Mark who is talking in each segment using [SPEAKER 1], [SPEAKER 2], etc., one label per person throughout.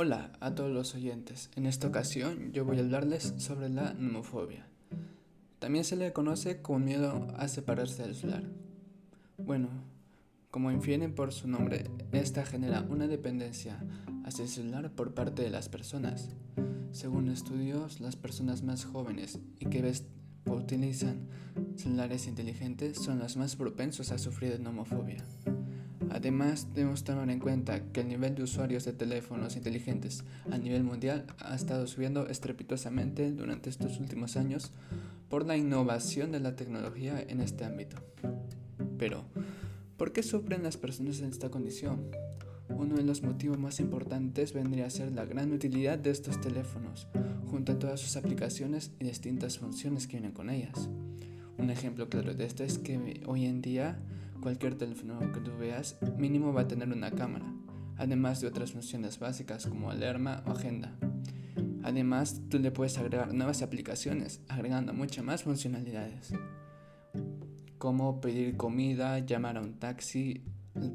[SPEAKER 1] Hola a todos los oyentes. En esta ocasión yo voy a hablarles sobre la nomofobia. También se le conoce como miedo a separarse del celular. Bueno, como infieren por su nombre, esta genera una dependencia hacia el celular por parte de las personas. Según estudios, las personas más jóvenes y que utilizan celulares inteligentes son las más propensos a sufrir nomofobia. Además, debemos tomar en cuenta que el nivel de usuarios de teléfonos inteligentes a nivel mundial ha estado subiendo estrepitosamente durante estos últimos años por la innovación de la tecnología en este ámbito. Pero, ¿por qué sufren las personas en esta condición? Uno de los motivos más importantes vendría a ser la gran utilidad de estos teléfonos, junto a todas sus aplicaciones y distintas funciones que vienen con ellas. Un ejemplo claro de esto es que hoy en día Cualquier teléfono que tú veas mínimo va a tener una cámara, además de otras funciones básicas como alarma o agenda. Además, tú le puedes agregar nuevas aplicaciones, agregando muchas más funcionalidades. Como pedir comida, llamar a un taxi,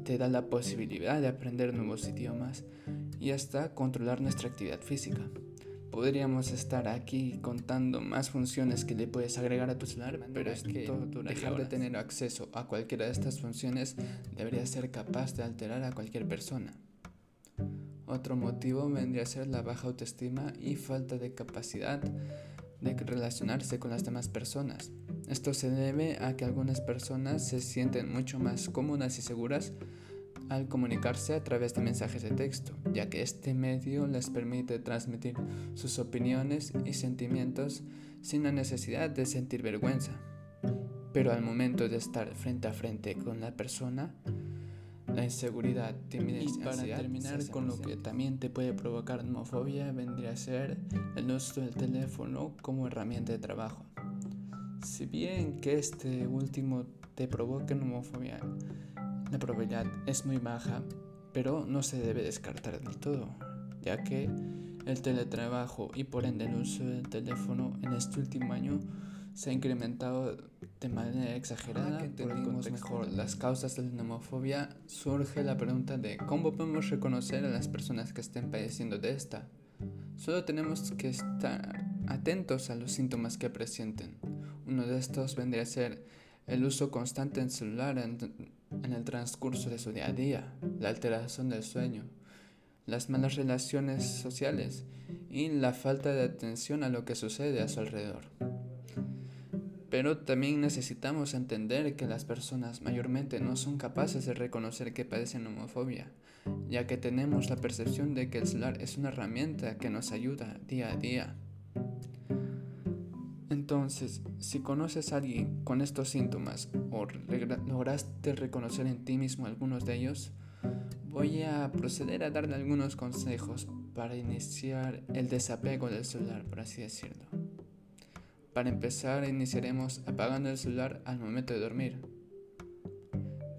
[SPEAKER 1] te da la posibilidad de aprender nuevos idiomas y hasta controlar nuestra actividad física. Podríamos estar aquí contando más funciones que le puedes agregar a tu celular, pero es que dejar de tener acceso a cualquiera de estas funciones debería ser capaz de alterar a cualquier persona. Otro motivo vendría a ser la baja autoestima y falta de capacidad de relacionarse con las demás personas. Esto se debe a que algunas personas se sienten mucho más cómodas y seguras al comunicarse a través de mensajes de texto, ya que este medio les permite transmitir sus opiniones y sentimientos sin la necesidad de sentir vergüenza. Pero al momento de estar frente a frente con la persona, la inseguridad, timidez y para terminar con lo que también te puede provocar homofobia vendría a ser el uso del teléfono como herramienta de trabajo. Si bien que este último te provoque homofobia, la probabilidad es muy baja, pero no se debe descartar del todo, ya que el teletrabajo y por ende el uso del teléfono en este último año se ha incrementado de manera exagerada. que entendimos mejor las causas de la nomofobia, surge la pregunta de cómo podemos reconocer a las personas que estén padeciendo de esta. Solo tenemos que estar atentos a los síntomas que presenten. Uno de estos vendría a ser el uso constante en celular en, el transcurso de su día a día, la alteración del sueño, las malas relaciones sociales y la falta de atención a lo que sucede a su alrededor. Pero también necesitamos entender que las personas mayormente no son capaces de reconocer que padecen homofobia, ya que tenemos la percepción de que el celular es una herramienta que nos ayuda día a día. Entonces, si conoces a alguien con estos síntomas o lograste reconocer en ti mismo algunos de ellos, voy a proceder a darle algunos consejos para iniciar el desapego del celular, por así decirlo. Para empezar, iniciaremos apagando el celular al momento de dormir.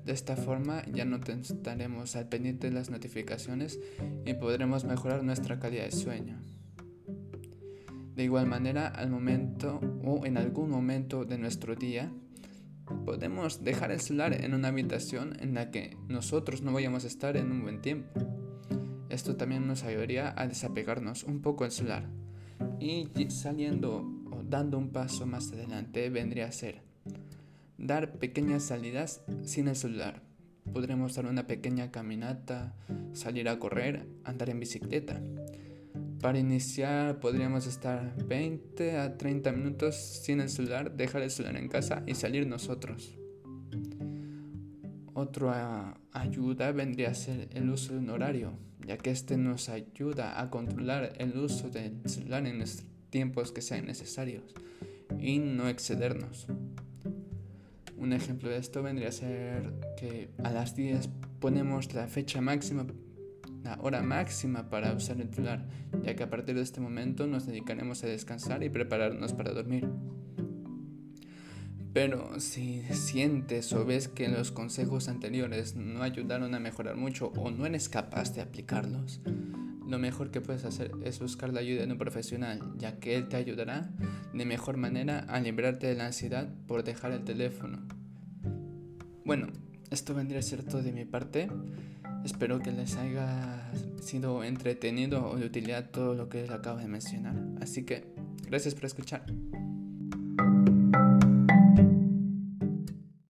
[SPEAKER 1] De esta forma ya no estaremos al pendiente de las notificaciones y podremos mejorar nuestra calidad de sueño. De igual manera, al momento o en algún momento de nuestro día, podemos dejar el celular en una habitación en la que nosotros no vayamos a estar en un buen tiempo. Esto también nos ayudaría a desapegarnos un poco del celular. Y saliendo o dando un paso más adelante vendría a ser dar pequeñas salidas sin el celular. Podremos dar una pequeña caminata, salir a correr, andar en bicicleta. Para iniciar podríamos estar 20 a 30 minutos sin el celular, dejar el celular en casa y salir nosotros. Otra ayuda vendría a ser el uso de un horario, ya que este nos ayuda a controlar el uso del celular en los tiempos que sean necesarios y no excedernos. Un ejemplo de esto vendría a ser que a las 10 ponemos la fecha máxima la hora máxima para usar el celular, ya que a partir de este momento nos dedicaremos a descansar y prepararnos para dormir. Pero si sientes o ves que los consejos anteriores no ayudaron a mejorar mucho o no eres capaz de aplicarlos, lo mejor que puedes hacer es buscar la ayuda de un profesional, ya que él te ayudará de mejor manera a librarte de la ansiedad por dejar el teléfono. Bueno, esto vendría a ser todo de mi parte. Espero que les haya sido entretenido o de utilidad todo lo que les acabo de mencionar. Así que, gracias por escuchar.